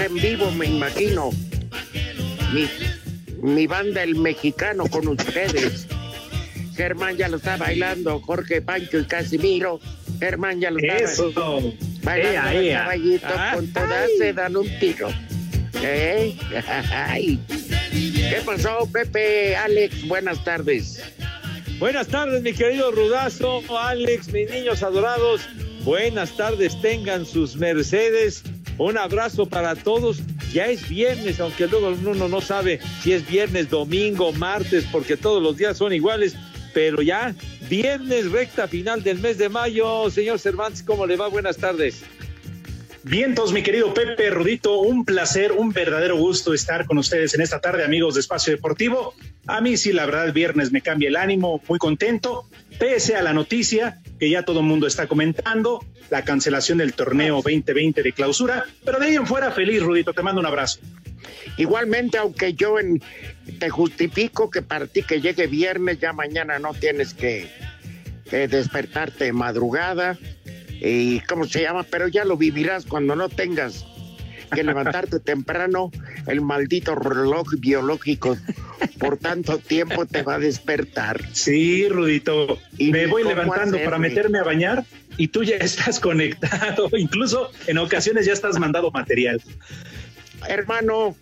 En vivo, me imagino. Mi, mi banda, el mexicano, con ustedes. Germán ya lo está bailando, Jorge Pancho y Casimiro. Germán ya lo está Eso. bailando Ea, ea. caballito, Ah, con todas se dan un tiro. ¿Eh? Ay. ¿Qué pasó, Pepe? Alex, buenas tardes. Buenas tardes, mi querido Rudazo, Alex, mis niños adorados. Buenas tardes, tengan sus mercedes. Un abrazo para todos. Ya es viernes, aunque luego uno no sabe si es viernes, domingo, martes, porque todos los días son iguales. Pero ya, viernes, recta final del mes de mayo. Señor Cervantes, ¿cómo le va? Buenas tardes. Vientos, mi querido Pepe Rudito, un placer, un verdadero gusto estar con ustedes en esta tarde, amigos de Espacio Deportivo. A mí sí, la verdad, el viernes me cambia el ánimo, muy contento, pese a la noticia que ya todo el mundo está comentando, la cancelación del torneo 2020 de clausura, pero de ahí en fuera feliz, Rudito, te mando un abrazo. Igualmente, aunque yo en- te justifico que para ti que llegue viernes, ya mañana no tienes que, que despertarte de madrugada y cómo se llama, pero ya lo vivirás cuando no tengas que levantarte temprano, el maldito reloj biológico por tanto tiempo te va a despertar. Sí, Rudito, Y me voy levantando para meterme a bañar y tú ya estás conectado, incluso en ocasiones ya estás mandado material. Hermano,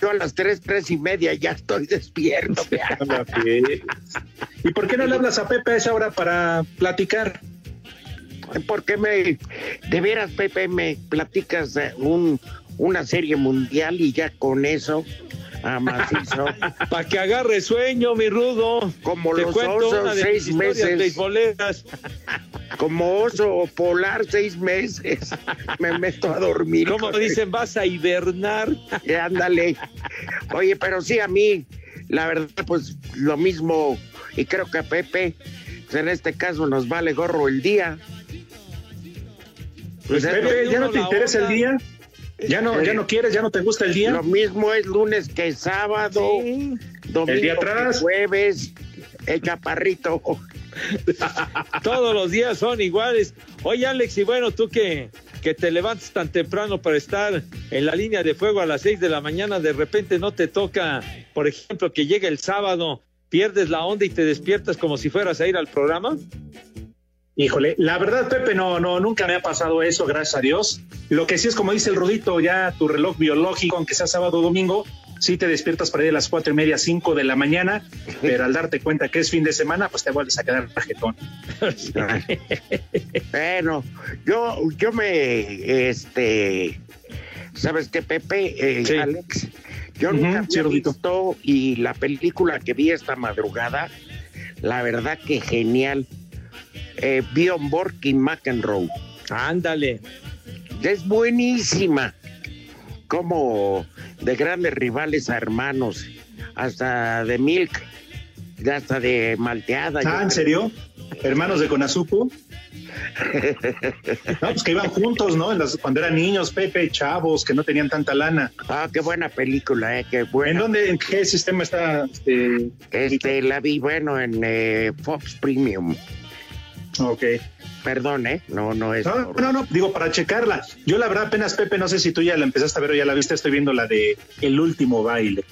yo a las tres, tres y media ya estoy despierto. ¿Y por qué no le hablas a Pepe a esa hora para platicar? Porque me, de veras, Pepe, me platicas de un, una serie mundial y ya con eso, a macizo. Para que agarre sueño, mi Rudo. Como Te los cuento osos, seis meses. Como oso polar, seis meses, me meto a dormir. Como dicen, vas a hibernar. Y ándale. Oye, pero sí, a mí, la verdad, pues lo mismo, y creo que a Pepe, pues, en este caso nos vale gorro el día. Pues, Pepe, ¿ya no te interesa el día? ¿Ya no, ¿Ya no quieres? ¿Ya no te gusta el día? Lo mismo es lunes que sábado, domingo El día que atrás. jueves, el chaparrito. Todos los días son iguales. Oye, Alex, y bueno, tú que, que te levantas tan temprano para estar en la línea de fuego a las seis de la mañana, de repente no te toca, por ejemplo, que llegue el sábado, pierdes la onda y te despiertas como si fueras a ir al programa. Híjole, la verdad, Pepe, no, no, nunca me ha pasado eso, gracias a Dios. Lo que sí es como dice el Rudito, ya tu reloj biológico, aunque sea sábado o domingo, sí te despiertas para ir a las cuatro y media, cinco de la mañana, pero al darte cuenta que es fin de semana, pues te vuelves a quedar tarjetón. Bueno, yo, yo me, este, ¿sabes qué, Pepe? Eh, Sí. Alex, yo nunca sí, había Rudito. visto y la película que vi esta madrugada, la verdad que genial. Eh, Bjorn Borg y McEnroe. Ándale. Es buenísima. Como de grandes rivales a hermanos, hasta de Milk, hasta de Malteada. Ah, ¿en serio? Hermanos de Conazupo. No, pues que iban juntos, ¿no? En las- cuando eran niños, Pepe, chavos, que no tenían tanta lana. Ah, qué buena película, eh, qué buena. ¿En dónde, en qué sistema está? Este, Este, la vi, bueno, en eh, Fox Premium. Ok. Perdón, ¿eh? No, no es. No, no, no, digo, para checarla. Yo la verdad apenas, Pepe, no sé si tú ya la empezaste a ver o ya la viste, estoy viendo la de El Último Baile.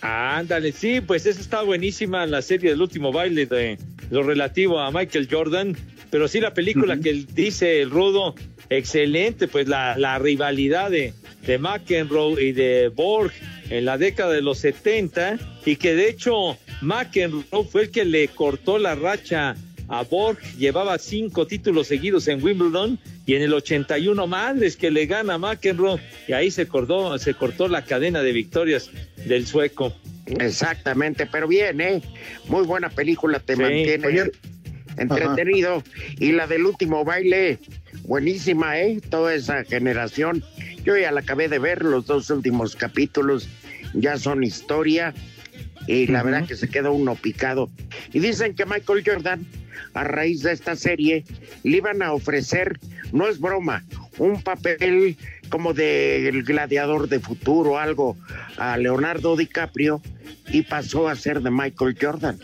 Ándale, sí, pues esa está buenísima la serie del último baile de lo relativo a Michael Jordan, pero sí la película que dice el Rudo, excelente, pues la, la rivalidad de, de McEnroe y de Borg en la década de los 70 y que de hecho McEnroe fue el que le cortó la racha a Borg, llevaba cinco títulos seguidos en Wimbledon y en el 81 madres que le gana a McEnroe y ahí se cortó, se cortó la cadena de victorias del sueco. Exactamente, pero bien, ¿eh? Muy buena película, te Sí. mantiene Oye, entretenido. Y la del último baile, buenísima, ¿eh? Toda esa generación. Yo ya la acabé de ver, los dos últimos capítulos ya son historia. Y la verdad que se queda uno picado. Y dicen que Michael Jordan, a raíz de esta serie, le iban a ofrecer, no es broma, un papel como del gladiador de futuro, algo, a Leonardo DiCaprio, y pasó a ser de Michael Jordan.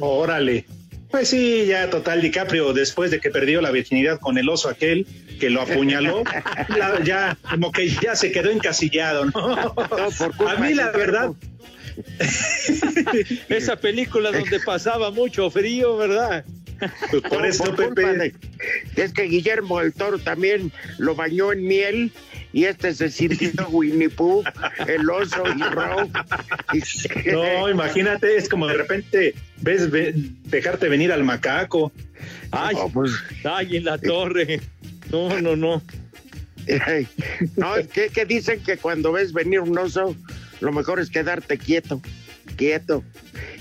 Órale. Pues sí, ya total DiCaprio, después de que perdió la virginidad con el oso aquel que lo apuñaló, la- ya como que ya se quedó encasillado, ¿no? Por culpa A mí de la verdad, Esa película donde pasaba mucho frío, ¿verdad? pues por eso por Pepe, de- es que Guillermo del Toro también lo bañó en miel y este se sirvió Winnie Pooh, el oso y Row. No, imagínate, es como de repente ves ve- dejarte venir al macaco. Ay, No, pues, ay, en la torre. No, no, no. eh, no, es que, que dicen que cuando ves venir un oso, lo mejor es quedarte quieto, quieto.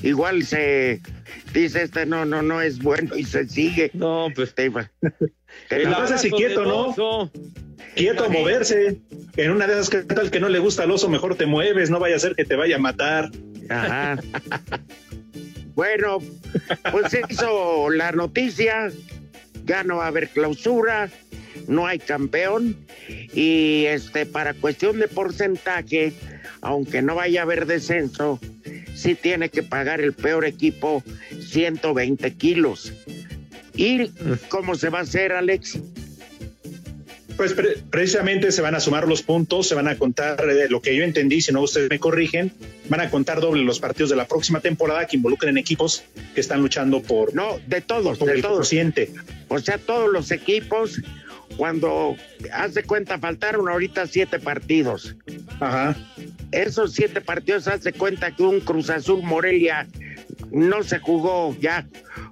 Igual se dice este no, no, no es bueno y se sigue. No, pues. Te la pasa así quieto, ¿no? oso. Quieto a moverse. En una de esas, ¿qué tal que no le gusta al oso? Mejor te mueves, no vaya a ser que te vaya a matar. Ajá. Bueno, pues hizo la noticia, ya no va a haber clausura, no hay campeón y este para cuestión de porcentaje, aunque no vaya a haber descenso, sí tiene que pagar el peor equipo 120 kilos. ¿Y cómo se va a hacer, Alex? Pues pre- precisamente se van a sumar los puntos, se van a contar eh, lo que yo entendí, si no ustedes me corrigen, van a contar doble los partidos de la próxima temporada que involucren equipos que están luchando por, No, de todos, por de el todos. O sea, todos los equipos, cuando hace cuenta, faltaron ahorita siete partidos. Ajá. esos siete partidos hace cuenta que un Cruz Azul Morelia no se jugó ya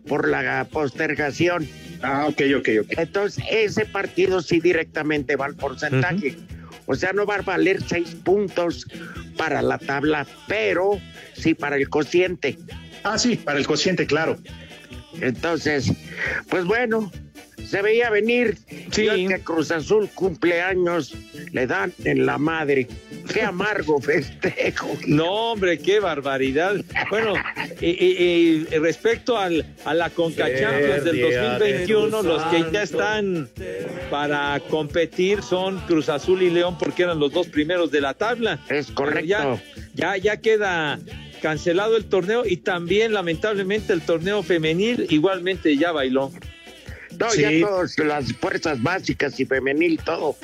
por la postergación. Ah, ok, ok, ok. Entonces, ese partido sí directamente va al porcentaje. O sea, no va a valer seis puntos para la tabla, pero sí para el cociente. Ah, sí, para el cociente, claro. Entonces, pues bueno, se veía venir. Sí. Y hoy que Cruz Azul cumple años, le dan en la madre. Qué amargo festejo. No, hombre, qué barbaridad. Bueno, y, y- y respecto al, a la Conca Champions del 2021, los que ya están para competir son Cruz Azul y León porque eran los dos primeros de la tabla. Es correcto. Ya, ya, ya queda cancelado el torneo y también lamentablemente el torneo femenil igualmente ya bailó. No, Sí. ya todas las fuerzas básicas y femenil, todo.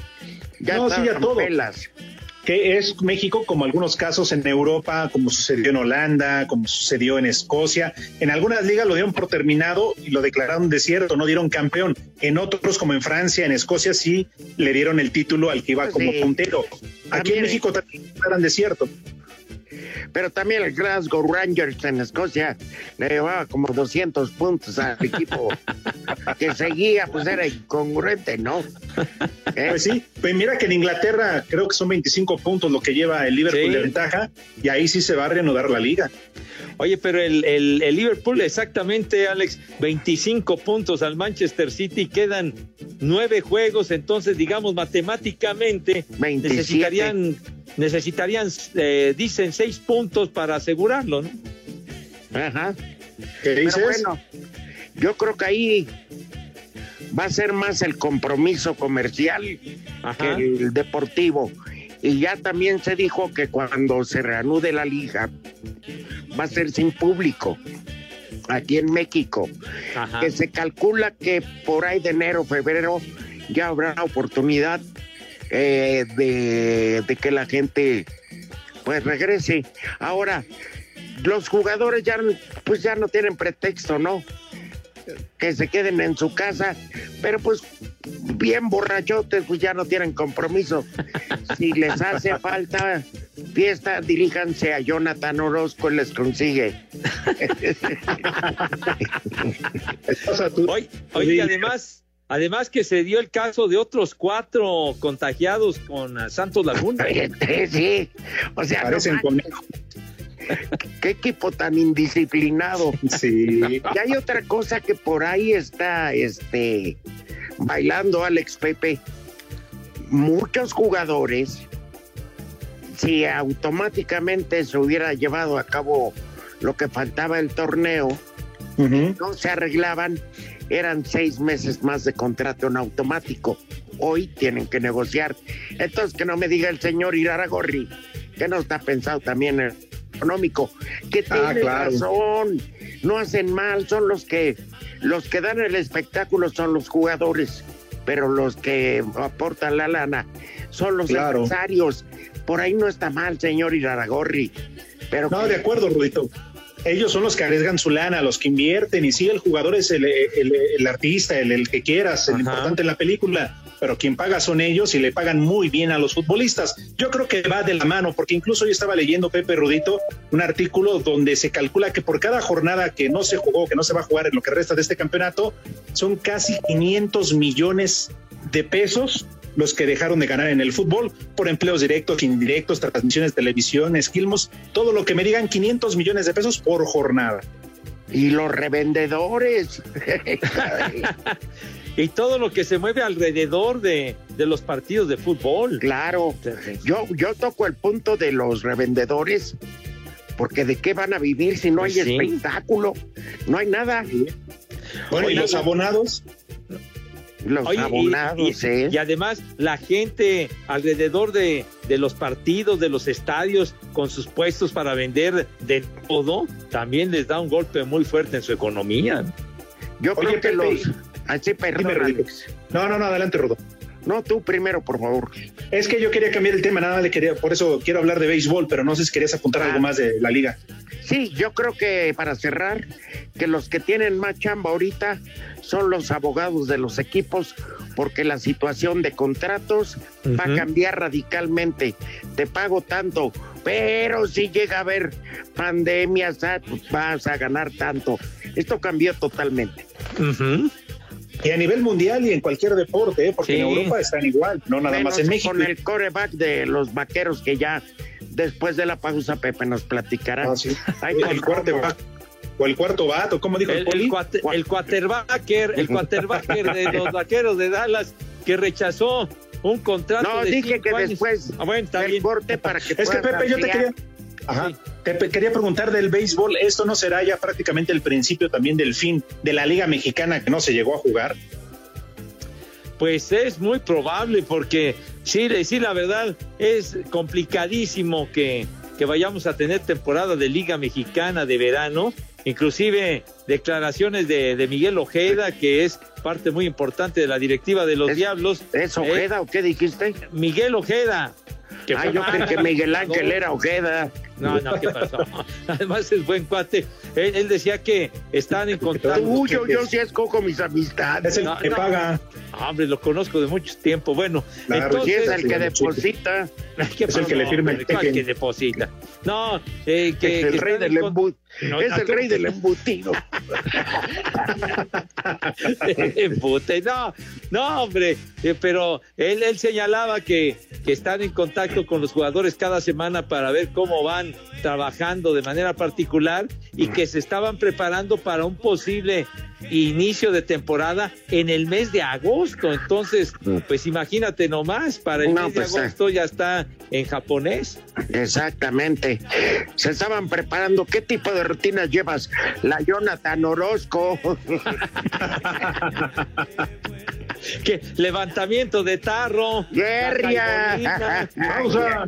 Ya No, sí, ya todo. pelas. Que es México, como algunos casos en Europa, como sucedió en Holanda, como sucedió en Escocia. En algunas ligas lo dieron por terminado y lo declararon desierto, no dieron campeón. En otros, como en Francia, en Escocia, sí le dieron el título al que iba Pues como sí. puntero. Aquí en México también eran desierto. Pero también el Glasgow Rangers en Escocia le llevaba como 200 puntos al equipo que seguía, pues era incongruente, ¿no? ¿Eh? Pues sí, pues mira que en Inglaterra creo que son 25 puntos lo que lleva el Liverpool Sí. de ventaja y ahí sí se va a reanudar la liga. Oye, pero el, el- el Liverpool, exactamente, Alex, 25 puntos al Manchester City, quedan nueve juegos, entonces, digamos, matemáticamente 27. necesitarían, necesitarían eh, dicen, seis puntos para asegurarlo, ¿no? Ajá. ¿Qué Pero bueno, yo creo que ahí va a ser más el compromiso comercial que el deportivo. Y ya también se dijo que cuando se reanude la liga va a ser sin público aquí en México. Ajá. Que se calcula que por ahí de enero, febrero ya habrá oportunidad eh, de, de que la gente pues regrese. Ahora, los jugadores ya, pues ya no tienen pretexto, ¿no? Que se queden en su casa, pero pues bien borrachotes, pues ya no tienen compromiso. Si les hace falta fiesta, diríjanse a Jonathan Orozco y les consigue. Hoy, hoy además, además que se dio el caso de otros cuatro contagiados con Santos Laguna. Sí, o sea, no Parecen conejos. qué equipo tan indisciplinado. Sí. Y hay otra cosa que por ahí está este bailando Alex Pepe. Muchos jugadores, si automáticamente se hubiera llevado a cabo lo que faltaba el torneo, no se arreglaban, eran seis meses más de contrato en automático. Hoy tienen que negociar. Entonces que no me diga el señor Iraragorri que no está pensado también en económico, que Ah, tiene claro. razón, no hacen mal, son los que los que dan el espectáculo son los jugadores, pero los que aportan la lana son los Claro. empresarios. Por ahí no está mal, señor Iraragorri. Pero No, que- de acuerdo, Rudito. Ellos son los que arriesgan su lana, los que invierten, y sí, el jugador es el, el- el artista, el, el que quieras, el Ajá. importante en la película, pero quien paga son ellos y le pagan muy bien a los futbolistas. Yo creo que va de la mano, porque incluso yo estaba leyendo, Pepe Rudito, un artículo donde se calcula que por cada jornada que no se jugó, que no se va a jugar en lo que resta de este campeonato, son casi 500 millones de pesos los que dejaron de ganar en el fútbol por empleos directos, indirectos, transmisiones de televisión, esquilmos, todo lo que me digan 500 millones de pesos por jornada. y los revendedores. Y todo lo que se mueve alrededor de, de los partidos de fútbol. claro. Yo, yo toco el punto de los revendedores, porque de qué van a vivir si no hay Pues sí. espectáculo, no hay nada. Bueno, y los abonados, Los Oye, y- abonados, y, ¿eh? y además la gente alrededor de, de los partidos, de los estadios, con sus puestos para vender de todo, también les da un golpe muy fuerte en su economía. Yo Oye, creo que Pepe, los. Así, perdón. Alex. No, no, no, adelante, Rodo. No, tú primero, por favor. Es que yo quería cambiar el tema, nada más le quería, por eso quiero hablar de béisbol, pero no sé si querías apuntar Ah. algo más de la liga. Sí, yo creo que para cerrar, que los que tienen más chamba ahorita son los abogados de los equipos, porque la situación de contratos va a cambiar radicalmente. Te pago tanto, pero si llega a haber pandemias, ah, pues vas a ganar tanto. Esto cambió totalmente. Y a nivel mundial y en cualquier deporte, ¿eh? porque Sí. en Europa están igual, no nada Menos más en México. Con el coreback de los vaqueros que ya después de la pausa, Pepe nos platicará. Ah, sí. Ay, el cuarto va, o el cuarto vato, ¿cómo dijo el, El, poli? el, cuate- el quarterbacker, el quarterbacker de los vaqueros de Dallas que rechazó un contrato No, de dije que años. después Ah, bueno, bien. corte para que Es que Pepe, yo te quería, Ajá. te pe- quería preguntar del béisbol. ¿Esto no será ya prácticamente el principio también del fin de la Liga Mexicana que no se llegó a jugar? Pues es muy probable porque sí, sí, la verdad es complicadísimo que, que vayamos a tener temporada de Liga Mexicana de verano. Inclusive declaraciones de, de Miguel Ojeda, que es parte muy importante de la directiva de los Es- Diablos. ¿Es Eh, Ojeda o qué dijiste? Miguel Ojeda. que Ah, yo creí que Miguel Ángel era Ojeda. No, no, ¿qué pasó? Además es buen cuate. Él, él decía que están en contacto. Yo, yo sí escojo mis amistades. Es el No, que no. paga. Ah, Hombre, lo conozco de mucho tiempo. Bueno, Claro, Sí, entonces, es el que deposita. ¿Qué Es el que le firma el cheque. que deposita? No, eh, que, es el que rey del en con- embu- No, es el ¿cómo rey del embutido. Embute. No, no, hombre, eh, pero él, él señalaba que, que están en contacto con los jugadores cada semana para ver cómo van trabajando de manera particular y que se estaban preparando para un posible inicio de temporada en el mes de agosto. Entonces, pues imagínate nomás, para el No, mes de pues, eh. agosto ya está en japonés. Exactamente. Se estaban preparando. ¿Qué tipo de rutinas llevas? La Jonathan Orozco. Que levantamiento de tarro. Guerria. Pausa.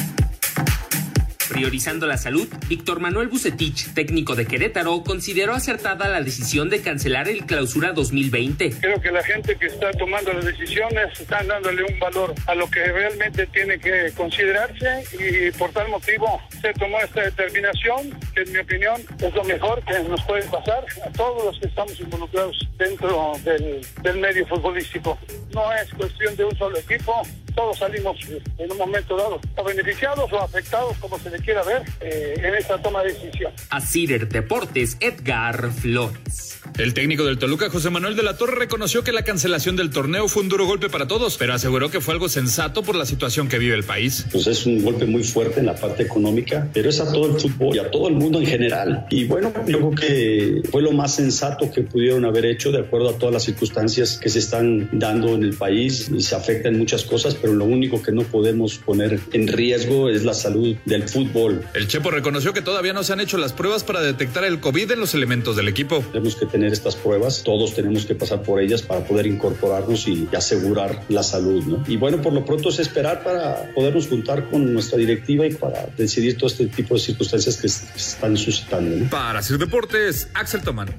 Priorizando la salud, Víctor Manuel Bucetich, técnico de Querétaro, consideró acertada la decisión de cancelar el clausura 2020. Creo que la gente que está tomando las decisiones están dándole un valor a lo que realmente tiene que considerarse y por tal motivo se tomó esta determinación que en mi opinión es lo mejor que nos puede pasar a todos los que estamos involucrados dentro del medio futbolístico. No es cuestión de un solo equipo, todos salimos en un momento dado o beneficiados o afectados, como se le quiera ver, eh, en esta toma de decisión. A Cider Deportes, Edgar Flores. El técnico del Toluca, José Manuel de la Torre, reconoció que la cancelación del torneo fue un duro golpe para todos, pero aseguró que fue algo sensato por la situación que vive el país. Pues es un golpe muy fuerte en la parte económica, pero es a todo el fútbol y a todo el mundo en general. Y bueno, yo creo que fue lo más sensato que pudieron haber hecho de acuerdo a todas las circunstancias que se están dando en el país. Y se afectan muchas cosas, pero lo único que no podemos poner en riesgo es la salud del fútbol. El Chepo reconoció que todavía no se han hecho las pruebas para detectar el COVID en los elementos del equipo. Tenemos que tener estas pruebas, todos tenemos que pasar por ellas para poder incorporarnos y asegurar la salud. Y bueno, por lo pronto es esperar para podernos juntar con nuestra directiva y para decidir todo este tipo de circunstancias que están suscitando. Para Sir Deportes, Axel Tomán.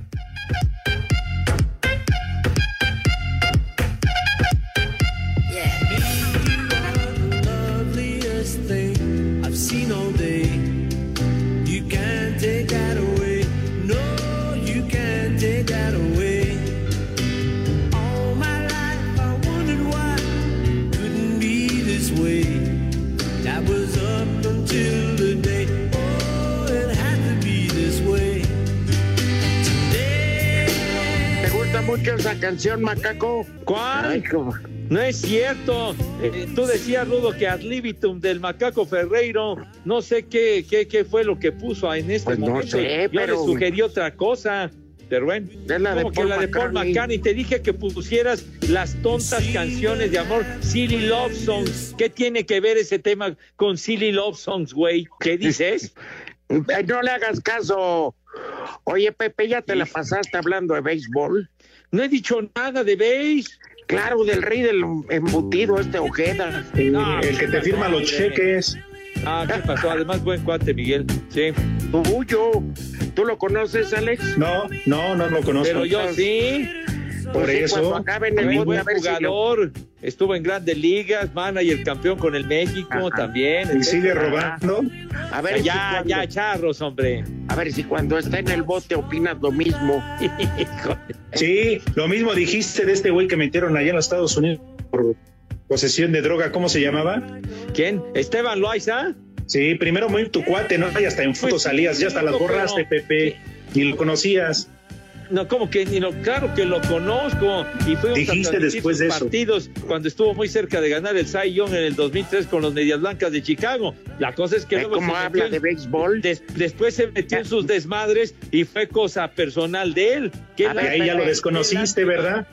Mucho esa canción, Macaco? ¿Cuál? Ay, No es cierto. Eh, tú decías, Rudo, que ad libitum del macaco Ferreiro, no sé qué, qué, qué fue lo que puso en este Pues no momento. sé, Yo pero- le sugerí otra cosa. Pero bueno, Es la de como que Paul la de Paul McCartney. McCartney. Te dije que pusieras las tontas canciones de amor, Silly Love Songs. ¿Qué tiene que ver ese tema con Silly Love Songs, güey? ¿Qué dices? No le hagas caso. Oye, Pepe, ¿ya te la pasaste hablando de béisbol? No he dicho nada de beige. Claro, del rey del embutido, este Ojeda. No, el que te firma los cheques. Ah, ¿qué pasó? Además, buen cuate, Miguel. Sí. Tuyo. ¿Tú lo conoces, Alex? No, no, no lo conozco. Pero yo sí. Por Pues sí, eso. Cuando acabe en el buen a ver si lo- jugador. Estuvo en grandes ligas, manager campeón con el México Ajá. también. Y sigue robando. A ver, si Ya, cuando- ya, charros, hombre. a ver si cuando está en el bote opinas lo mismo. Sí, lo mismo dijiste de este güey que metieron allá en los Estados Unidos por posesión de droga. ¿Cómo se llamaba? ¿Quién? ¿Esteban Loaiza? Sí, primero muy tu cuate, ¿no? Y hasta en fotos salías, ya hasta las borraste, Pepe. Ni lo conocías. No, como que ni lo, claro que lo conozco. Y fuimos Dijiste después sus de eso. partidos cuando estuvo muy cerca de ganar el Cy Young en el 2003 con los Medias Blancas de Chicago. La cosa es que ¿Ve luego cómo se habla metió en- de béisbol? des- después se metió en sus desmadres y fue cosa personal de él. Qué A Y ver, ahí ya lo desconociste. ¿verdad?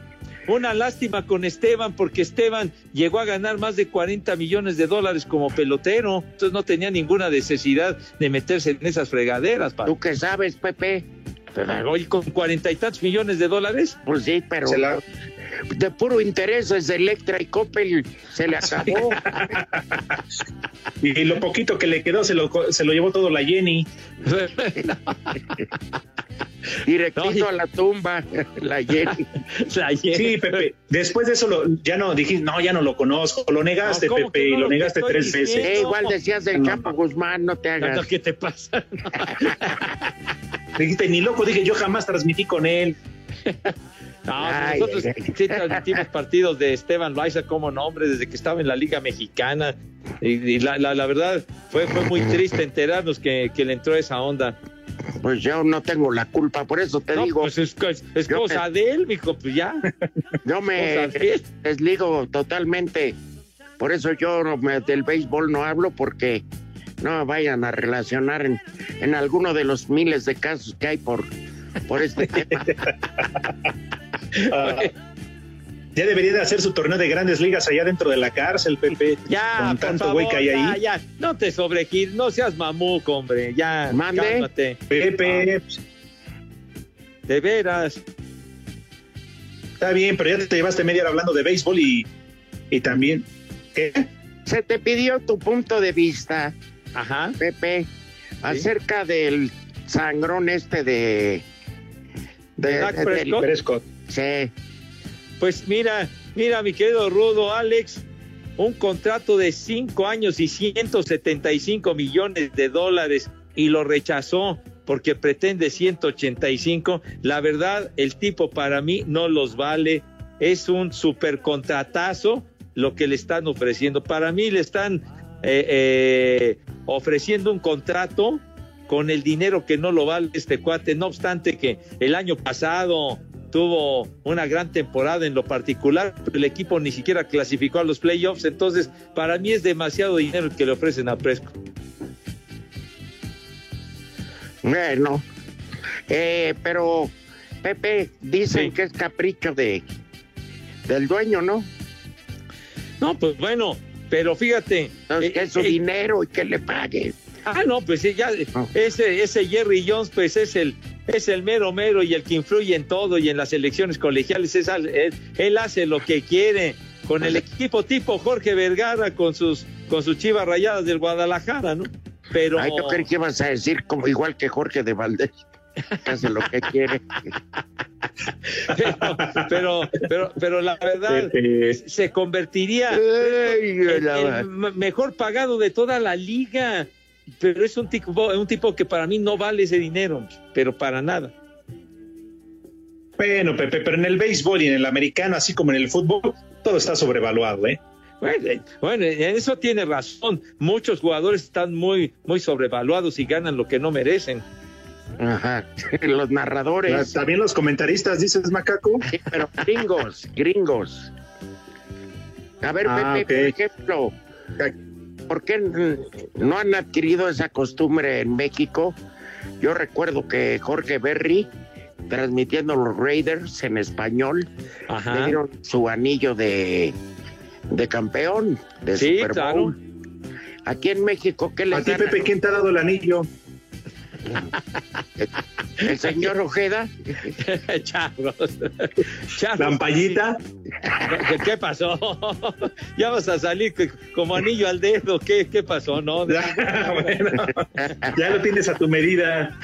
Una lástima con Esteban, porque Esteban llegó a ganar más de 40 millones de dólares como pelotero. Entonces no tenía ninguna necesidad de meterse en esas fregaderas. pa. ¿Tú qué sabes, Pepe? Oye, con cuarenta y tantos millones de dólares. Pues sí, pero Se la- de puro interés desde Electra y Coppel se le acabó. Y lo poquito que le quedó se lo, co- se lo llevó todo la Jenny. Directito No, y- a la tumba, la Jenny. La Jenny. Sí, Pepe. Después de eso lo- ya no dijiste, no, ya no lo conozco. Lo negaste, No, ¿cómo Pepe, y no lo negaste tres veces. Eh, igual decías del No. Chapo Guzmán, no te hagas. ¿Qué te pasa? Dijiste, ni loco, dije, yo jamás transmití con él. No, Ay, nosotros ay, ay. sí transmitimos partidos de Esteban Loaiza como nombre desde que estaba en la Liga Mexicana. Y, y la, la- la verdad fue, fue muy triste enterarnos que, que le entró esa onda. Pues yo no tengo la culpa, por eso te No, digo, pues es, es- es yo cosa de él, mijo, pues ya. yo me desligo totalmente. Por eso yo me- del béisbol no hablo porque no vayan a relacionar en, en alguno de los miles de casos que hay por, por este tema. Ah, Ya debería de hacer su torneo de grandes ligas allá dentro de la cárcel, Pepe. Ya, con tanto güey que hay ya, ahí. ya, no te sobregires, no seas mamuco, hombre, ya, Mande. cálmate. Pepe, De veras, está bien, pero ya te llevaste media hora hablando de béisbol y, y también. ¿Qué? Se te pidió tu punto de vista, ajá, Pepe, acerca del sangrón este de... ¿De? Prescott. sí. pues mira, mira, mi querido Rudo, Alex, un contrato de cinco años y 175 millones de dólares y lo rechazó porque pretende 185. La verdad, el tipo para mí no los vale. Es un super contratazo lo que le están ofreciendo. Para mí le están eh, eh, ofreciendo un contrato con el dinero que no lo vale este cuate. No obstante que el año pasado tuvo una gran temporada en lo particular, pero el equipo ni siquiera clasificó a los playoffs. Entonces, para mí es demasiado dinero el que le ofrecen a Presco. Bueno, eh, pero Pepe, dicen Sí. que es capricho de del dueño, ¿no? No, pues bueno, pero fíjate. Entonces, eh, que es su eh, dinero y que le pague. Ah, no, pues ya, ese, ese Jerry Jones, pues es el, es el mero mero y el que influye en todo y en las elecciones colegiales. Es al- él, él hace lo que quiere con el equipo tipo Jorge Vergara con sus, con sus chivas rayadas del Guadalajara, ¿no? Pero. Ay, yo creí que ibas a decir como igual que Jorge de Valdés, hace lo que quiere. pero, pero, pero, pero la verdad se convertiría en el mejor pagado de toda la liga. Pero es un tipo, un tipo que para mí no vale ese dinero, pero para nada. Bueno, Pepe, pero en el béisbol y en el americano, así como en el fútbol, todo está sobrevaluado, ¿eh? Bueno, eh, bueno, en eso tiene razón. Muchos jugadores están muy, muy sobrevaluados y ganan lo que no merecen. Ajá. Los narradores. También los comentaristas, dices, Macaco. Sí, pero gringos, gringos. A ver, Ah, Pepe, por ejemplo, ¿por qué no han adquirido esa costumbre en México? Yo recuerdo que Jorge Berry, transmitiendo los Raiders en español, le dieron su anillo de, de campeón de Sí, Super claro. Bowl. Aquí en México, ¿qué A les ti? Pepe, ¿quién te ha dado el anillo? El señor Ojeda. Charros. Charros. ¿Lampallita? ¿Qué, pasó? ya vas a salir como anillo al dedo. ¿Qué, qué pasó? No, no. bueno, ya lo tienes a tu medida.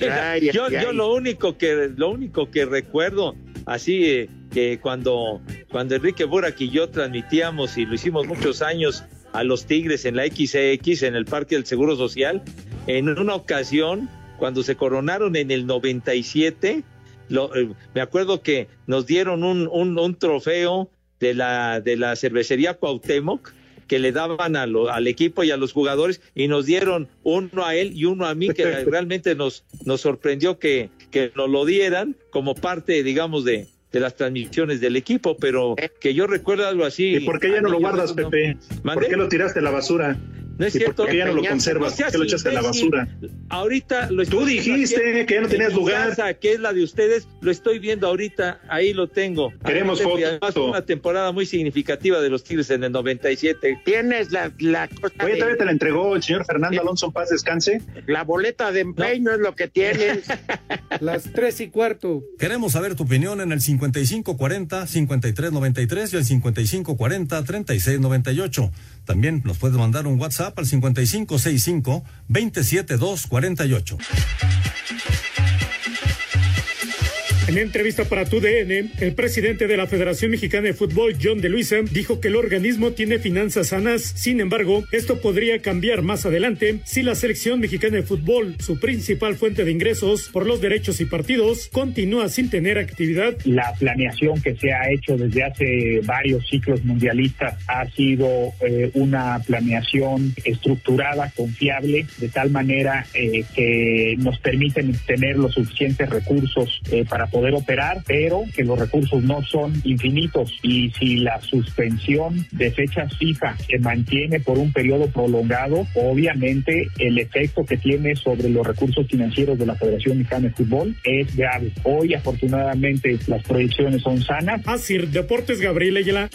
Mira, Ay, yo, ay, yo ay. lo único que lo único que recuerdo así eh, que cuando cuando Enrique Burak y yo transmitíamos y lo hicimos muchos años a los Tigres en la XX en el Parque del Seguro Social. En una ocasión cuando se coronaron en el 97 lo, eh, me acuerdo que nos dieron un, un, un trofeo de la de la cervecería Cuauhtémoc que le daban a lo- al equipo y a los jugadores y nos dieron uno a él y uno a mí que realmente nos, nos sorprendió que, que nos lo dieran como parte, digamos, de, de las transmisiones del equipo, pero que yo recuerdo algo así. ¿Y por qué ya no lo guardas. Pepe? ¿Mandé? ¿por qué lo tiraste a la basura? No es ¿Y cierto. por qué ya no lo conservas? No ¿Por qué lo echaste a la basura? Ahorita lo Tú estoy dijiste aquí que ya no en tenías lugar. casa, que es la de ustedes, lo estoy viendo ahorita, ahí lo tengo. Queremos foto. una temporada muy significativa de los Tigres en el 97. Tienes la, la cosa Oye, de- todavía te la entregó el señor Fernando Alonso en paz descanse. la boleta de empeño es lo que tienes. Las tres y cuarto. Queremos saber tu opinión en el 5540-5393 y el 5540-3698. También nos puedes mandar un WhatsApp al 5565-27248. En entrevista para TUDN, el presidente de la Federación Mexicana de Fútbol, John de Luisa, dijo que el organismo tiene finanzas sanas. Sin embargo, esto podría cambiar más adelante si la selección mexicana de fútbol, su principal fuente de ingresos por los derechos y partidos, continúa sin tener actividad. la planeación que se ha hecho desde hace varios ciclos mundialistas ha sido eh, una planeación estructurada, confiable, de tal manera eh, que nos permiten tener los suficientes recursos eh, para poder poder operar, pero que los recursos no son infinitos y si la suspensión de fechas FIFA se mantiene por un periodo prolongado, obviamente el efecto que tiene sobre los recursos financieros de la Federación Mexicana de Fútbol es grave. Hoy afortunadamente las proyecciones son sanas. Así, Deportes Gabriel Ayala.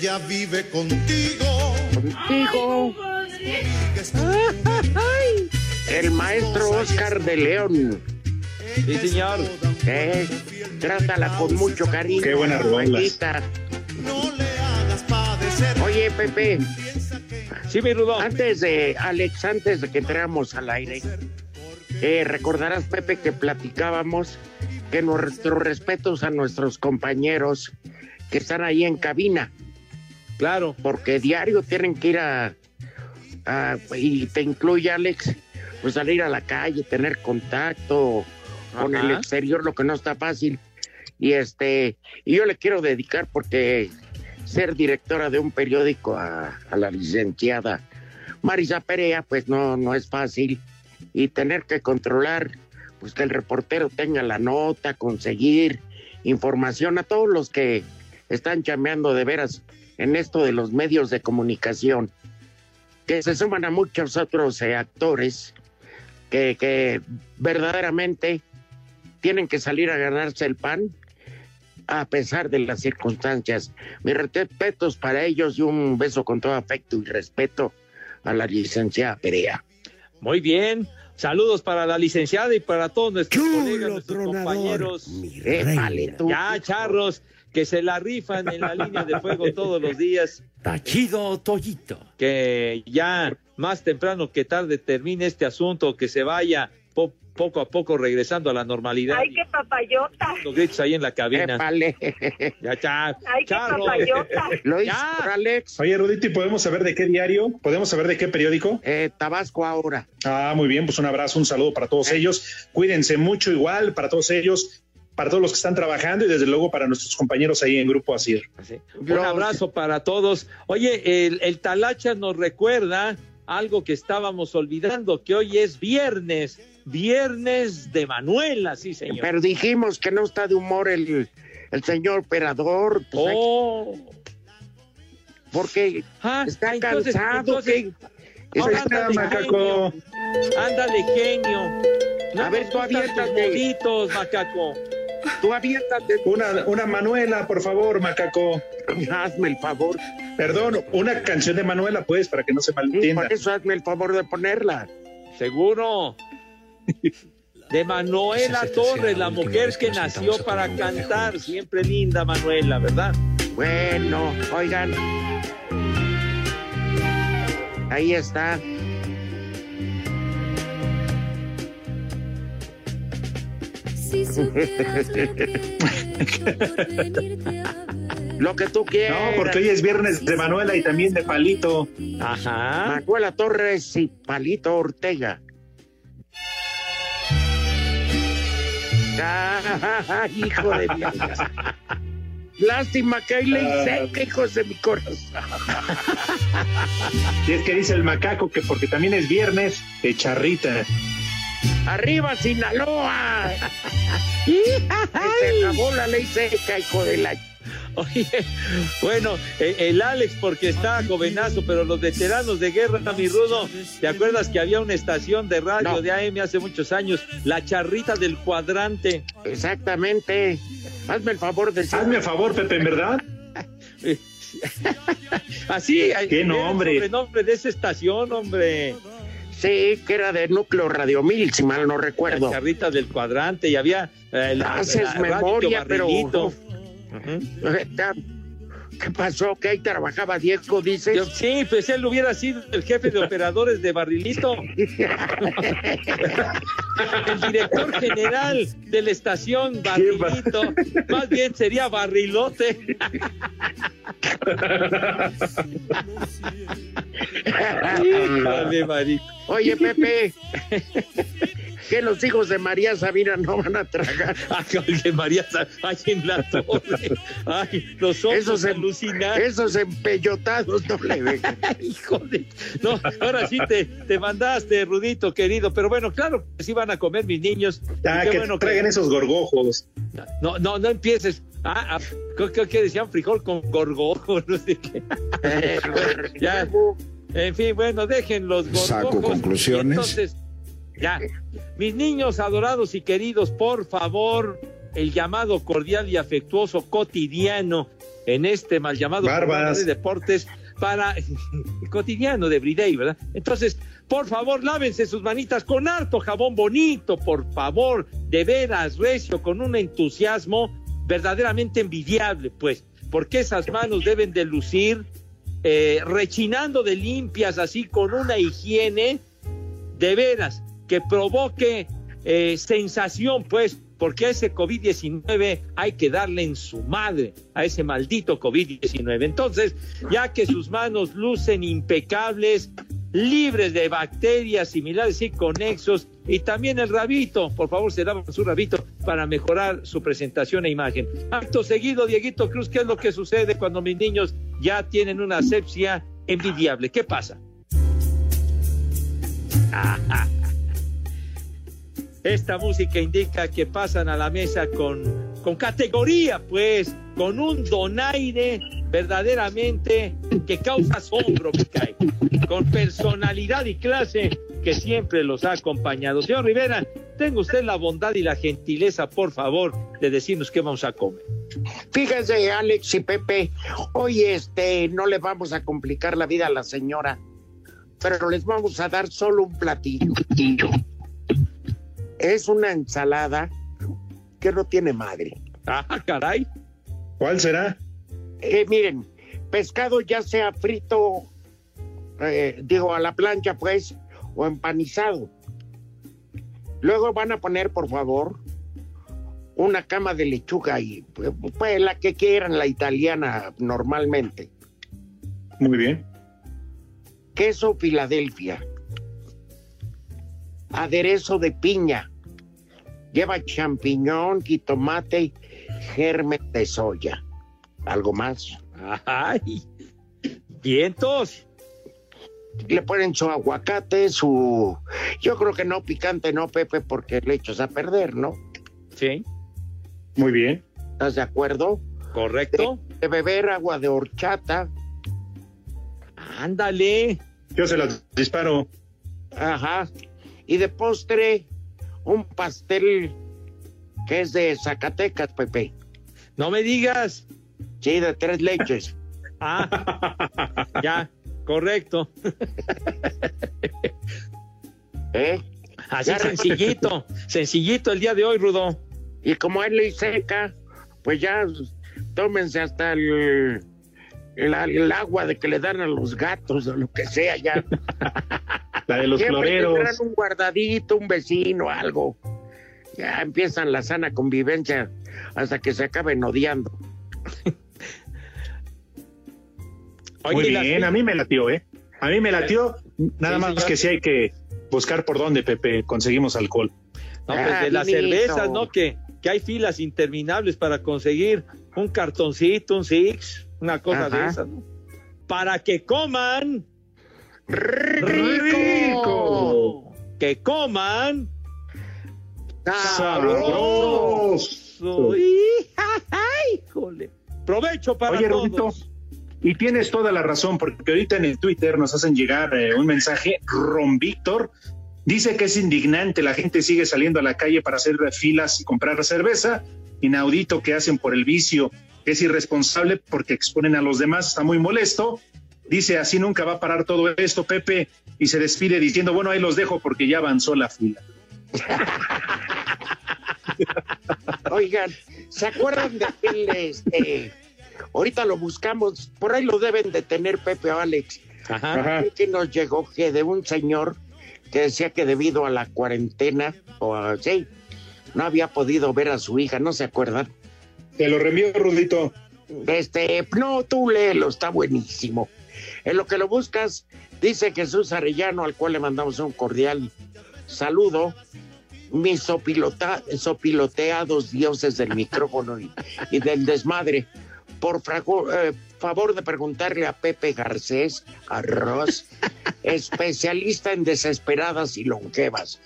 Ella vive contigo. Contigo. El maestro Oscar de León. Sí, señor. Eh, trátala con mucho cariño. Qué buenas rolas. Juanita. Oye, Pepe. Sí, mi Rudo. Antes de, Alex, antes de que entremos al aire, eh, recordarás, Pepe, que platicábamos que nuestros respetos a nuestros compañeros que están ahí en cabina. Claro. Porque diario tienen que ir a, a- y te incluye, Alex, pues salir a la calle, tener contacto con el exterior, lo que no está fácil. Y este, y yo le quiero dedicar porque ser directora de un periódico a, a la licenciada Marisa Perea, pues no, no es fácil. Y tener que controlar, pues que el reportero tenga la nota, conseguir información a todos los que están chameando de veras en esto de los medios de comunicación, que se suman a muchos otros eh, actores que, que verdaderamente tienen que salir a ganarse el pan a pesar de las circunstancias. Mis respetos para ellos y un beso con todo afecto y respeto a la licenciada Perea. Muy bien. Saludos para la licenciada y para todos nuestros colegas, nuestros compañeros. Tú. Ya, charros, que se la rifan en la línea de fuego todos los días. Tachido Toyito. Que ya más temprano que tarde termine este asunto, que se vaya po- poco a poco regresando a la normalidad. Ay, qué papayota. Los gritos ahí en la cabina. Épale. Ya, cha- Ay, qué papayota. Lo hizo Ya. por Alex. Oye, Rudito, ¿y podemos saber de qué diario? ¿Podemos saber de qué periódico? Eh, Tabasco ahora. Ah, muy bien, pues un abrazo, un saludo para todos ellos. Cuídense mucho igual, para todos ellos, para todos los que están trabajando y desde luego para nuestros compañeros ahí en Grupo Asir. Un abrazo para todos. Oye, el, el Talacha nos recuerda algo que estábamos olvidando, que hoy es viernes, viernes de Manuela, sí, señor. Pero dijimos que no está de humor el, el señor operador. pues, Oh, porque ah, está entonces- cansado. entonces- que- ahora está, ándale, macaco. genio. Ándale, genio. No A ver, tú aviéntate. moditos, macaco. Tú aviéntate. Una, una Manuela, por favor, Macaco. Hazme el favor. Perdón, una canción de Manuela, pues, para que no se Sí, malentienda. por eso hazme el favor de ponerla. Seguro. De Manuela Torres, la mujer que nació para cantar. Siempre linda, Manuela, ¿verdad? Bueno, oigan. Ahí está. Si supieras lo que. Lo tú quieras. No, porque hoy es viernes de Manuela y también de Palito. Ajá. Manuela Torres y Palito Ortega. Ah, hijo de Dios. Lástima que hoy le seca, hijos de mi corazón. Y es que dice el macaco que porque también es viernes de charrita. ¡Arriba, Sinaloa! Se acabó la ley seca, hijo de la... Oye, bueno, eh, el Alex porque está jovenazo, pero los veteranos de guerra, mi rudo, ¿te acuerdas que había una estación de radio No. de AM hace muchos años? La charrita del cuadrante. Exactamente. Hazme el favor de... Hazme a favor, Pepe, en verdad. Así, ¿Qué nombre? El sobrenombre de esa estación, hombre. Sí, que era de núcleo Radio Mil, si mal no La recuerdo. charrita del cuadrante y había eh, la, Haces la memoria, pero... Barrilito. Ujú. ¿Qué pasó? ¿Que ahí trabajaba Diego, dices? Yo- sí, pues él hubiera sido el jefe de operadores de Barrilito. El director general de la estación Barrilito. Más bien sería Barrilote. Híjole. Oye, Pepe, que los hijos de María Sabina no van a tragar. Ay, de María Sa- ay, en la torre. Ay, los ojos Esos alucinantes. Esos empellotados no le ven. Hijo de... No, ahora sí te, te mandaste, Rudito, querido. Pero bueno, claro que sí van a comer mis niños. Ah, qué que bueno traigan esos gorgojos. No, no, no empieces. Ah, ah, creo, creo que decían frijol con gorgojo, no sé qué. ya. En fin, bueno, dejen los gorgojos. Saco conclusiones. Entonces, ya. Mis niños adorados y queridos, por favor, el llamado cordial y afectuoso cotidiano en este mal llamado de deportes para cotidiano de Everyday, ¿verdad? Entonces, por favor, lávense sus manitas con harto jabón bonito, por favor, de veras, recio, con un entusiasmo verdaderamente envidiable, pues, porque esas manos deben de lucir eh, rechinando de limpias, así con una higiene de veras que provoque eh, sensación, pues, porque a ese COVID-19 hay que darle en su madre, a ese maldito COVID-19. Entonces, ya que sus manos lucen impecables, libres de bacterias similares y conexos, y también el rabito, por favor, se lavan su rabito para mejorar su presentación e imagen. Acto seguido, Dieguito Cruz, ¿qué es lo que sucede cuando mis niños ya tienen una asepsia envidiable? ¿Qué pasa? Esta música indica que pasan a la mesa con, con categoría, pues, con un donaire verdaderamente que causa asombro, me cae, con personalidad y clase que siempre los ha acompañado. Señor Rivera, tenga usted la bondad y la gentileza, por favor, de decirnos qué vamos a comer. Fíjense, Alex y Pepe, hoy este no le vamos a complicar la vida a la señora, pero les vamos a dar solo un platillo. Es una ensalada que no tiene madre. Ah, caray. ¿Cuál será? Eh, miren, pescado ya sea frito, eh, digo, a la plancha, pues, o empanizado. Luego van a poner, por favor, una cama de lechuga y pues, la que quieran, la italiana normalmente. Muy bien. Queso Filadelfia. Aderezo de piña. Lleva champiñón, jitomate, germen de soya. ¿Algo más? Ay, vientos. Le ponen su aguacate, su... Yo creo que no picante, no, Pepe, porque le echas a perder, ¿no? Sí. Muy bien. ¿Estás de acuerdo? Correcto. De, de beber agua de horchata. Ándale. Yo se las disparo. Ajá. Y de postre, un pastel que es de Zacatecas, Pepe. No me digas. Sí, de tres leches. Ah, ya, correcto. ¿Eh? Así Ya, sencillito, sencillito el día de hoy, Rudo. Y como es ley seca, pues ya tómense hasta el, el, el agua de que le dan a los gatos o lo que sea ya. La de los Siempre floreros. un guardadito, un vecino, algo. Ya empiezan la sana convivencia hasta que se acaben odiando. Muy Oye, las- bien, a mí me latió, ¿eh? A mí me latió, nada Sí, más señor. que sí hay que buscar por dónde, Pepe, conseguimos alcohol. No, pues Ah, de las cervezas, ¿no? Que, que hay filas interminables para conseguir un cartoncito, un six, una cosa Ajá. de esas, ¿no? Para que coman ¡Rico! que coman ¡Sabroso! sabroso. ¡Ay, híjole! Provecho para Oye, todos. Rudito, y tienes toda la razón, porque ahorita en el Twitter nos hacen llegar eh, un mensaje, Ron Víctor, dice que es indignante, la gente sigue saliendo a la calle para hacer filas y comprar cerveza, inaudito que hacen por el vicio, que es irresponsable porque exponen a los demás, está muy molesto, dice así nunca va a parar todo esto, Pepe, y se despide diciendo, bueno, ahí los dejo porque ya avanzó la fila. Oigan, ¿se acuerdan de aquel, este, ahorita lo buscamos, por ahí lo deben de tener Pepe o Alex, Ajá. Ajá. que nos llegó que de un señor que decía que debido a la cuarentena, o a, sí, no había podido ver a su hija, ¿no se acuerdan? Te lo reenvío, Rudito. Este, no, tú léelo, está buenísimo. En lo que lo buscas, dice Jesús Arellano, al cual le mandamos un cordial saludo. mis sopilota- sopiloteados dioses del micrófono y, y del desmadre, por frago- eh, favor de preguntarle a Pepe Garcés Arroz, especialista en desesperadas y longevas,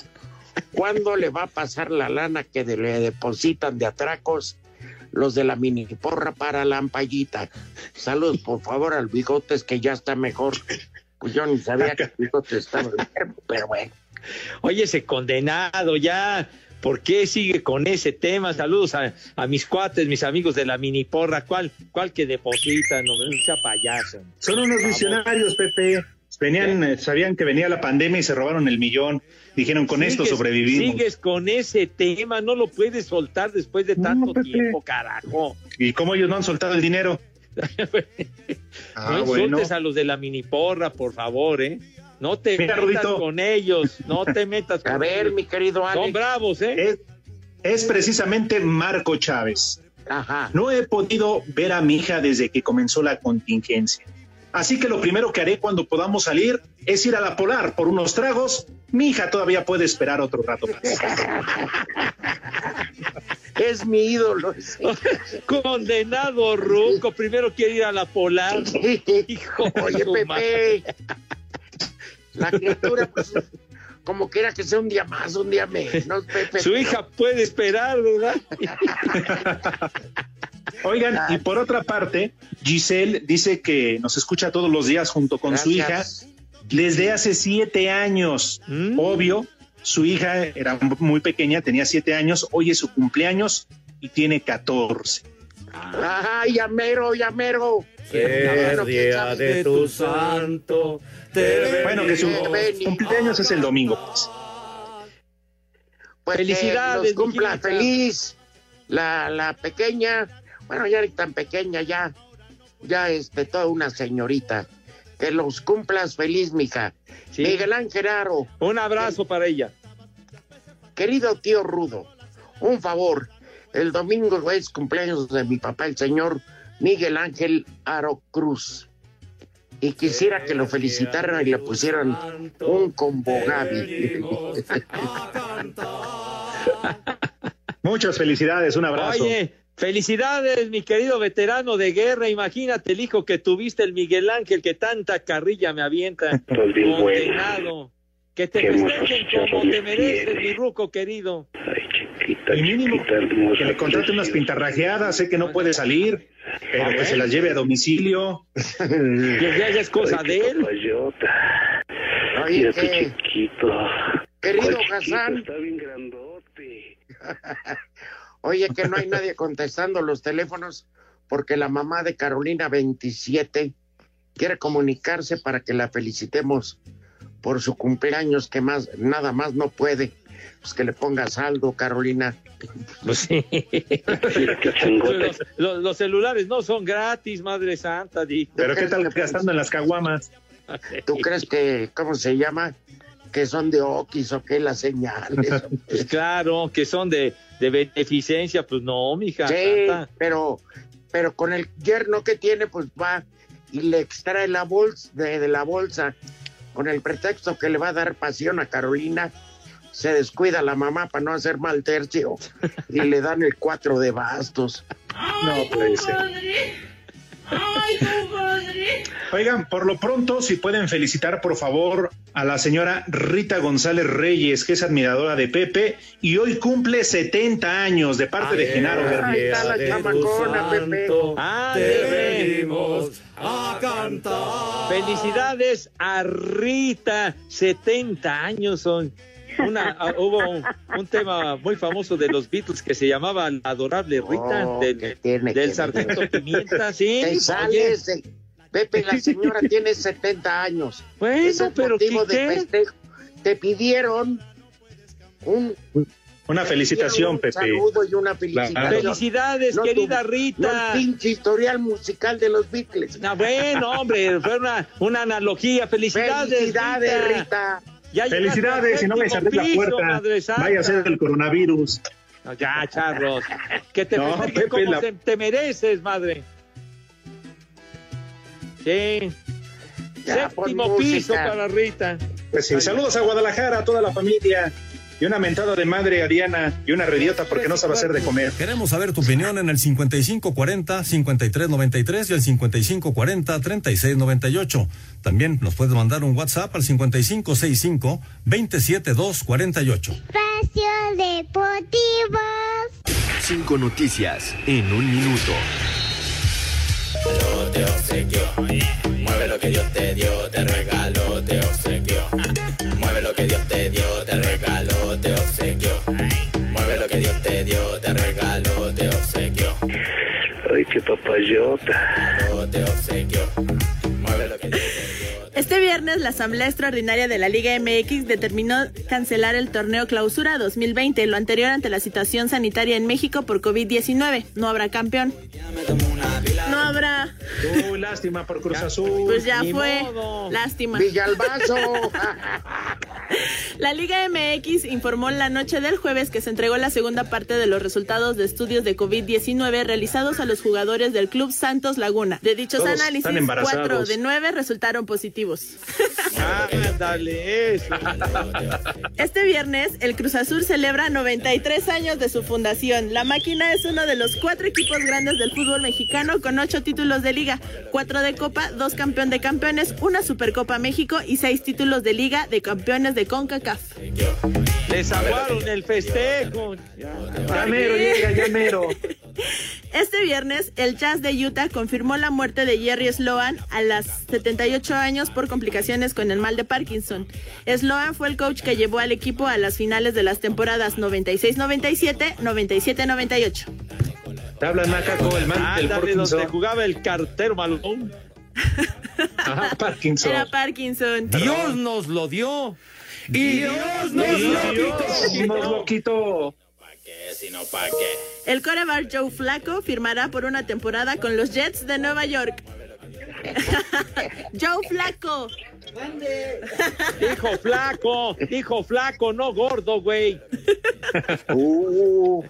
¿cuándo le va a pasar la lana que le depositan de atracos los de la mini porra para la ampallita? Saludos, por favor, al Bigotes, que ya está mejor. Pues yo ni sabía que el Bigotes estaba enfermo, pero bueno. Oye, ese condenado ya. ¿Por qué sigue con ese tema? Saludos a, a mis cuates, mis amigos de la mini porra. ¿Cuál, cuál que depositan? No no sea payaso. Son unos visionarios, Pepe. Venían, eh, sabían que venía la pandemia y se robaron el millón. Dijeron, con esto sobrevivimos. Sigues con ese tema, no lo puedes soltar después de tanto tiempo, carajo. ¿Y cómo ellos no han soltado el dinero? Ah, no bueno. insultes a los de la mini porra, por favor, ¿eh? No te Mira, metas Rudito. con ellos, no te metas con A ver, ellos. mi querido Alex. Son bravos, ¿eh? Es, es precisamente Marco Chávez. Ajá. No he podido ver a mi hija desde que comenzó la contingencia. Así que lo primero que haré cuando podamos salir es ir a la Polar por unos tragos. Mi hija todavía puede esperar otro rato más. Es mi ídolo. Condenado Ruco, primero quiere ir a la polar. Hijo Oye, Pepe. madre. La criatura, pues, como quiera que sea un día más, un día menos, Pepe. Su hija puede esperar, ¿verdad? Oigan, y por otra parte, Giselle dice que nos escucha todos los días junto con su hija desde hace siete años. Mm. Obvio, su hija era muy pequeña, tenía siete años, hoy es su cumpleaños y tiene 14. Ay, llamero, llamero. El día de tu santo. te Bueno, que su cumpleaños es el domingo. pues. Pues Felicidades, que los cumpla feliz. La, la pequeña, bueno, ya tan pequeña, ya, ya este, toda una señorita. Que los cumplas feliz, mija. Sí. Miguel Ángel Aro, Un abrazo para ella. querido tío Rudo, un favor. El domingo es cumpleaños de mi papá, el señor Miguel Ángel Aro Cruz. Y quisiera que lo felicitaran y le pusieran un combo Gaby. Muchas felicidades, un abrazo. Oye, felicidades, mi querido veterano de guerra. Imagínate el hijo que tuviste, el Miguel Ángel, que tanta carrilla me avienta. Estás bien bueno. Condenado. Que te Qué festejen como te mereces, tienes. mi ruco querido. Ay, chiquita, Y mínimo chiquita, hermosa, que le contrate unas pintarrajeadas, sé que no puede salir, pero que se las lleve a domicilio. Que ya, ya es cosa Ay, de qué él. Oye, Mira que- chiquito. Querido. Hassan. Está bien grandote. Oye, que no hay nadie contestando los teléfonos porque la mamá de Carolina 27 quiere comunicarse para que la felicitemos por su cumpleaños, que más, nada más no puede. Pues que le ponga saldo, Carolina. Pues sí. Los celulares no son gratis, Madre Santa. di. Pero qué tal gastando en las caguamas. ¿Tú crees que, cómo se llama? Que son de Oquis o qué las señales. Pues claro, que son de, de beneficencia. Pues no, mija. Sí, pero, pero con el yerno que tiene, pues va y le extrae la bolsa de, de la bolsa con el pretexto que le va a dar pasión a Carolina. Se descuida la mamá para no hacer mal tercio y le dan el cuatro de bastos. No puede ser. Oigan, por lo pronto, si pueden felicitar, por favor, a la señora Rita González Reyes, que es admiradora de Pepe y hoy cumple 70 años de parte de Genaro Ahí Bermúdez. está la chamacona, Pepe. Venimos a cantar. Felicidades a Rita, 70 años son. Una, ah, hubo un, un tema muy famoso de los Beatles que se llamaba La adorable Rita Oh, del, tiene del sargento. Pimienta, sí. Te oye. sales de- Pepe, la señora tiene 70 años. Bueno, Es el pero motivo ¿qué, de festejo. Te pidieron un, Una felicitación, un Pepe. saludo y una felicitación. Felicidades, No querida tu- Rita. No el pinche historial musical de los Beatles. Ah, bueno, hombre, fue una, una analogía. Felicidades, Felicidades, Rita. Rita. Ya Felicidades, y no me cerré la puerta. Vaya a ser el coronavirus. No, Ya, charros. Que te No, Pepe, como la- te mereces, madre. Sí. Ya, Séptimo piso para Rita. Pues sí, saludos a Guadalajara, a toda la familia. Y una mentada de madre a Diana y una rediota porque no sabe hacer de comer. Queremos saber tu opinión en el 5540-5393 y el 5540-3698. También nos puedes mandar un WhatsApp al 5565-27248. Espacio Deportivo. Cinco noticias en un minuto. te obsequio. Mueve lo que Dios te dio, te regalo, Ay, qué papayota. Este viernes, la Asamblea Extraordinaria de la Liga MX determinó cancelar el torneo Clausura 2020, lo anterior ante la situación sanitaria en México por COVID-19. No habrá campeón. No habrá. Uy, lástima por Cruz Azul. Pues ya Ni fue. modo. Lástima. Villalbazo. La Liga MX informó la noche del jueves que se entregó la segunda parte de los resultados de estudios de COVID-19 realizados a los jugadores del Club Santos Laguna. De dichos Todos análisis, cuatro de nueve resultaron positivos. Ándale, eso. Este viernes, el Cruz Azul celebra 93 años de su fundación. La máquina es uno de los cuatro equipos grandes del fútbol mexicano con ocho títulos de liga, cuatro de Copa, dos campeón de campeones, una Supercopa México y seis títulos de liga de campeones de CONCACAF. Les aguaron el festejo. Ya mero llega, ya mero. Este viernes, el Jazz de Utah confirmó la muerte de Jerry Sloan a las 78 años por complicaciones con el mal de Parkinson. Sloan fue el coach que llevó al equipo a las finales de las temporadas 96-97, 97-98. Te hablan macaco, el man del Ándale, donde Parkinson. jugaba el cartero malón. Ajá, Parkinson. Era Parkinson. Dios nos lo dio. Y Dios nos Dios lo quitó. nos lo quitó. Si no, ¿pa' qué? El coreback Joe Flacco firmará por una temporada con los Jets de Nueva York. Joe Flacco. Dijo flaco, dijo flaco, no gordo, güey. Uh,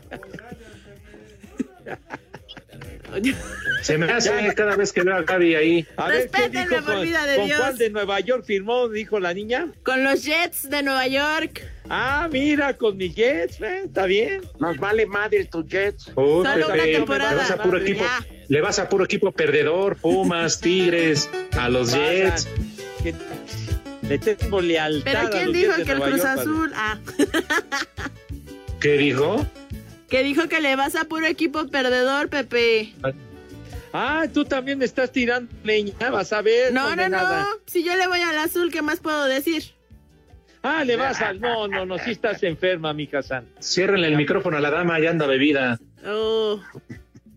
Se me hace cada vez que veo a Gaby ahí. A ver, ¿qué dijo? por ¿Con, vida de con Dios. cuál de Nueva York firmó? Dijo la niña. Con los Jets de Nueva York. Ah, mira, con mi Jets, eh, está bien. nos vale madre tu Jets. Uy, Solo una temporada. Le vas a puro equipo, Ya. le vas a puro equipo perdedor, Pumas, Tigres, a los Pasa. Jets. Que le tengo lealtad. ¿Pero a quién los dijo Jets de que el Cruz York, Azul? Ah, ¿Qué dijo? Que dijo que le vas a puro equipo perdedor, Pepe. Ah, tú también estás tirando leña, vas a ver. No, no, no. Si yo le voy al azul, ¿qué más puedo decir? Ah, le vas al. No, no, no, sí estás enferma, mi San. Ciérrenle el micrófono a la dama, ya anda bebida. Oh.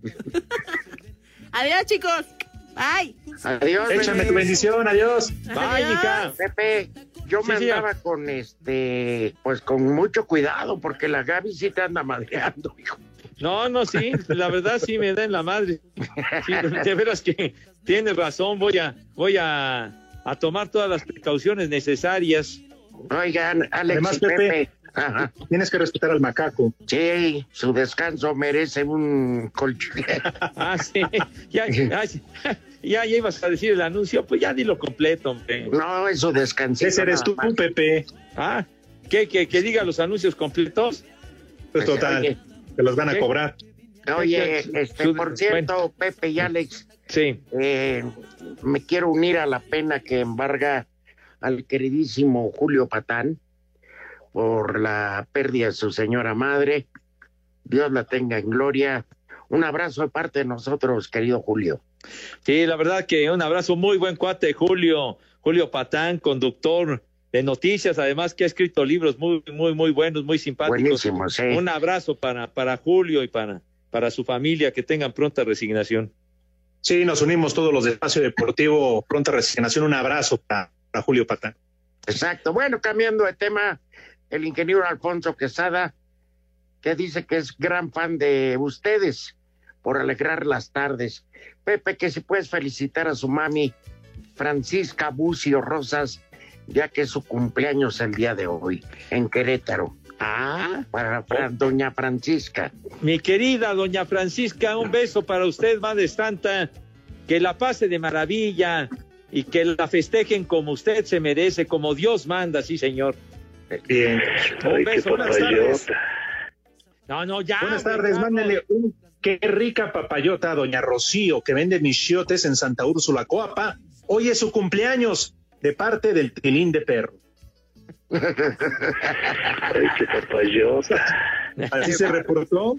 Adiós, chicos. Bye. Adiós. Échame bebé. tu bendición, adiós. Bye, Adiós. mija. Pepe, yo Sí, me señor. andaba con este, pues con mucho cuidado, porque la Gaby sí te anda madreando, hijo. No, no, sí, la verdad sí me da en la madre. Sí, de veras que tienes razón, voy a, voy a, a tomar todas las precauciones necesarias. Oigan, Alex Además, y Pepe. Pepe. Ajá. Tienes que respetar al macaco. Sí, su descanso merece un colchón. Ah, sí, ya, ya, ya, ya ibas a decir el anuncio, pues ya dilo completo, hombre. No, es su descansito. Ese eres tú, más. Pepe. Ah, ¿qué, que, que diga los anuncios completos? Pues total, Oye. te los van a ¿Qué? cobrar. Oye, este, por cierto, Pepe y Alex, Sí, eh, me quiero unir a la pena que embarga al queridísimo Julio Patán por la pérdida de su señora madre. Dios la tenga en gloria. Un abrazo de parte de nosotros, querido Julio. Sí, la verdad que un abrazo muy buen cuate, Julio, Julio Patán, conductor de noticias, además que ha escrito libros muy, muy, muy buenos, muy simpáticos. Buenísimo, sí. Un abrazo para, para Julio y para, para su familia, que tengan pronta resignación. Sí, nos unimos todos los de Espacio Deportivo. Pronta resignación. Un abrazo para, para Julio Patán. Exacto. Bueno, cambiando de tema, el ingeniero Alfonso Quesada, que dice que es gran fan de ustedes por alegrar las tardes. Pepe, que si puedes felicitar a su mami, Francisca Bucio Rosas, ya que es su cumpleaños el día de hoy, en Querétaro. Ah, para, para doña Francisca. Mi querida doña Francisca, un beso para usted, Madre Santa. Que la pase de maravilla y que la festejen como usted se merece, como Dios manda, sí, señor. Bien. Un beso, buenas tardes. No, no, ya. Buenas tardes, ya, mándenle un qué rica papayota doña Rocío, que vende michiotes en Santa Úrsula, Coapa. Hoy es su cumpleaños, de parte del tilín de perro. Ay, qué papayota. Así se reportó.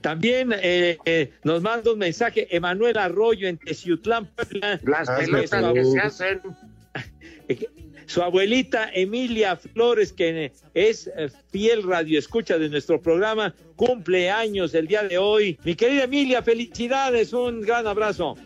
También eh, eh, nos manda un mensaje Emanuel Arroyo en Teciutlán, Puebla. Las pelotas que se hacen. Su abuelita Emilia Flores, que es eh, fiel radioescucha de nuestro programa, cumple años el día de hoy. Mi querida Emilia, felicidades, un gran abrazo.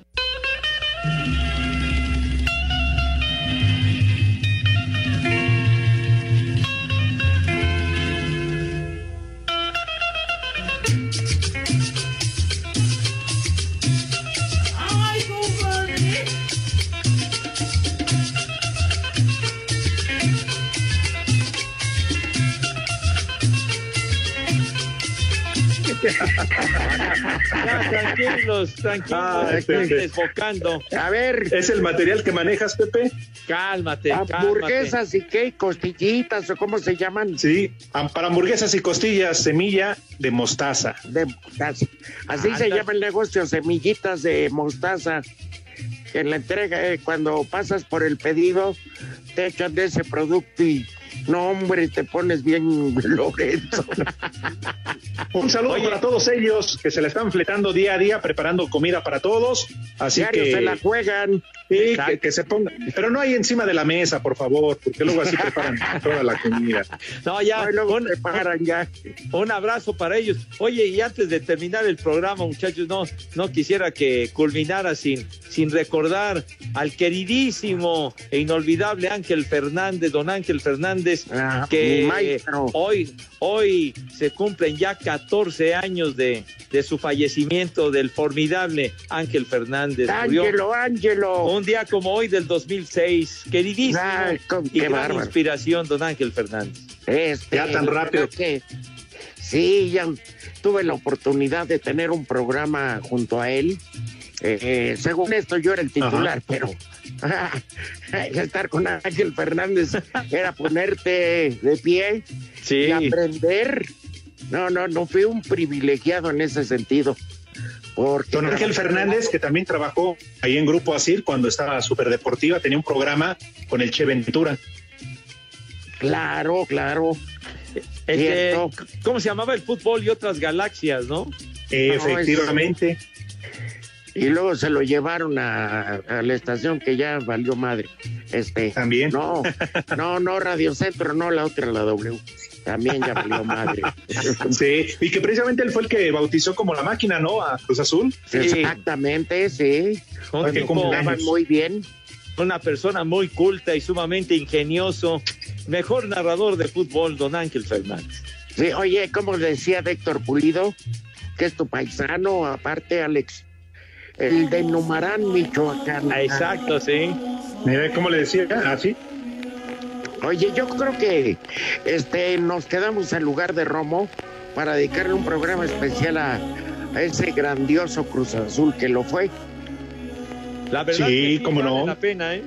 Ya, tranquilos, tranquilos, Ay, están Pepe. desbocando. A ver, ¿Es el material que manejas, Pepe? Cálmate, cálmate. hamburguesas y qué, costillitas o cómo se llaman. Sí, para hamburguesas y costillas, semilla de mostaza. De mostaza. Así Ah, se anda. llama el negocio, semillitas de mostaza. Que en la entrega, eh, cuando pasas por el pedido, te echan de ese producto y no, hombre, te pones bien Lorenzo. Un saludo para todos ellos que se la están fletando día a día, preparando comida para todos. Así Diario que, se la juegan. Sí, que, que se pongan, pero no hay encima de la mesa, por favor, porque luego así preparan toda la comida. No, ya, Ay, luego un, preparan ya. un abrazo para ellos. Oye, y antes de terminar el programa, muchachos, no, no quisiera que culminara sin, sin recordar al queridísimo e inolvidable Ángel Fernández, don Ángel Fernández, Ah, que hoy, hoy se cumplen ya 14 años de, de su fallecimiento del formidable Ángel Fernández. Ángelo, Ángelo. Un día como hoy del 2006, queridísimo Ay, con- y qué gran bárbaro. inspiración, don Ángel Fernández. Este, Ya tan rápido. que sí, ya tuve la oportunidad de tener un programa junto a él. Eh, según esto, yo era el titular, pero estar con Ángel Fernández era ponerte de pie Sí. y aprender. No, no, no fui un privilegiado en ese sentido. Porque Don Ángel Fernández, que también trabajó ahí en Grupo Asir cuando estaba súper deportiva, tenía un programa con el Che Ventura. Claro, claro. Cierto. ¿Cómo se llamaba el fútbol y otras galaxias, no? Efectivamente. Y luego se lo llevaron a, a la estación que ya valió madre. Este, También. No, no, no, Radio Centro, no, la otra, la W. También ya valió madre. Sí, y que precisamente él fue el que bautizó como la máquina, ¿no? A Cruz Azul. Exactamente, sí. Un Cuando tipo- jugaban muy bien. Una persona muy culta y sumamente ingenioso. Mejor narrador de fútbol, don Ángel Fernández. Sí, oye, como decía Héctor Pulido, que es tu paisano, aparte, Alex, el de Numarán, Michoacán. Ah, Exacto, sí. Mira cómo le decía, así. Oye, yo creo que este nos quedamos en lugar de Romo para dedicarle un programa especial a, a ese grandioso Cruz Azul que lo fue. La verdad Sí, que cómo vale no. la pena, ¿eh?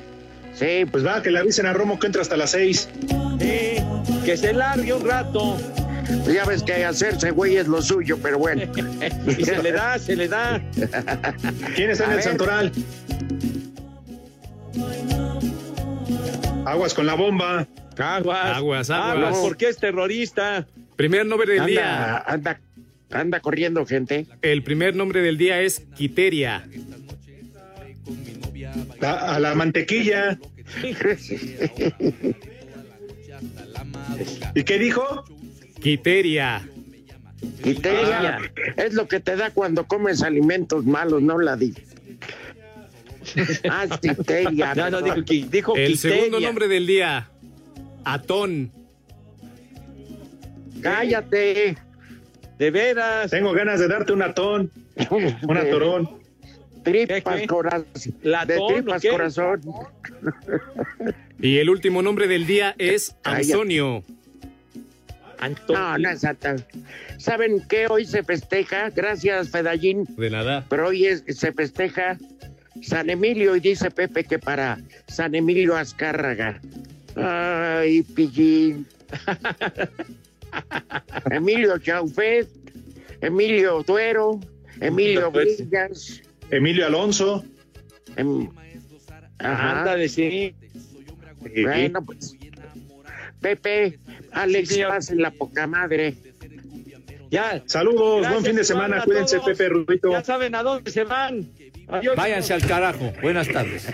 Sí, Pues va, que le avisen a Romo que entra hasta las seis. Sí, que se largue un rato. pues ya ves que hacerse güey es lo suyo, pero bueno. Y se le da, se le da. ¿Quién está en el ver. Santoral? Aguas con la bomba. Aguas. Aguas, aguas. Aguas, porque es terrorista. Primer nombre del día. Anda, anda, corriendo gente. El primer nombre del día es Quiteria. A, a la mantequilla. ¿Y qué dijo? Quiteria. Quiteria es lo que te da cuando comes alimentos malos, no la di. Ah, quiteria. No, no, dijo, perdón. qui- dijo El Quiteria. segundo nombre del día. Atón. Cállate. De veras. Tengo ganas de darte un atón, un atorón. Tripas, corazón. ¿Latón De tripas, qué? corazón. Y el último nombre del día es. Antonio. Antonio. No, no es Santa. ¿Saben qué hoy se festeja? Gracias, Fedallín. De nada. Pero hoy es- se festeja San Emilio y dice Pepe que para San Emilio Azcárraga. Ay, pillín. Emilio Chaufet, Emilio Duero, Emilio. Villas. Emilio Alonso. Em- Ajá. Ándale, sí. Bueno, pues. Pepe, Alex, pasen la poca madre. Ya. Saludos, Gracias, buen fin de semana. Cuídense. Pepe Rudito. Ya saben a dónde se van. Váyanse al carajo. Buenas tardes.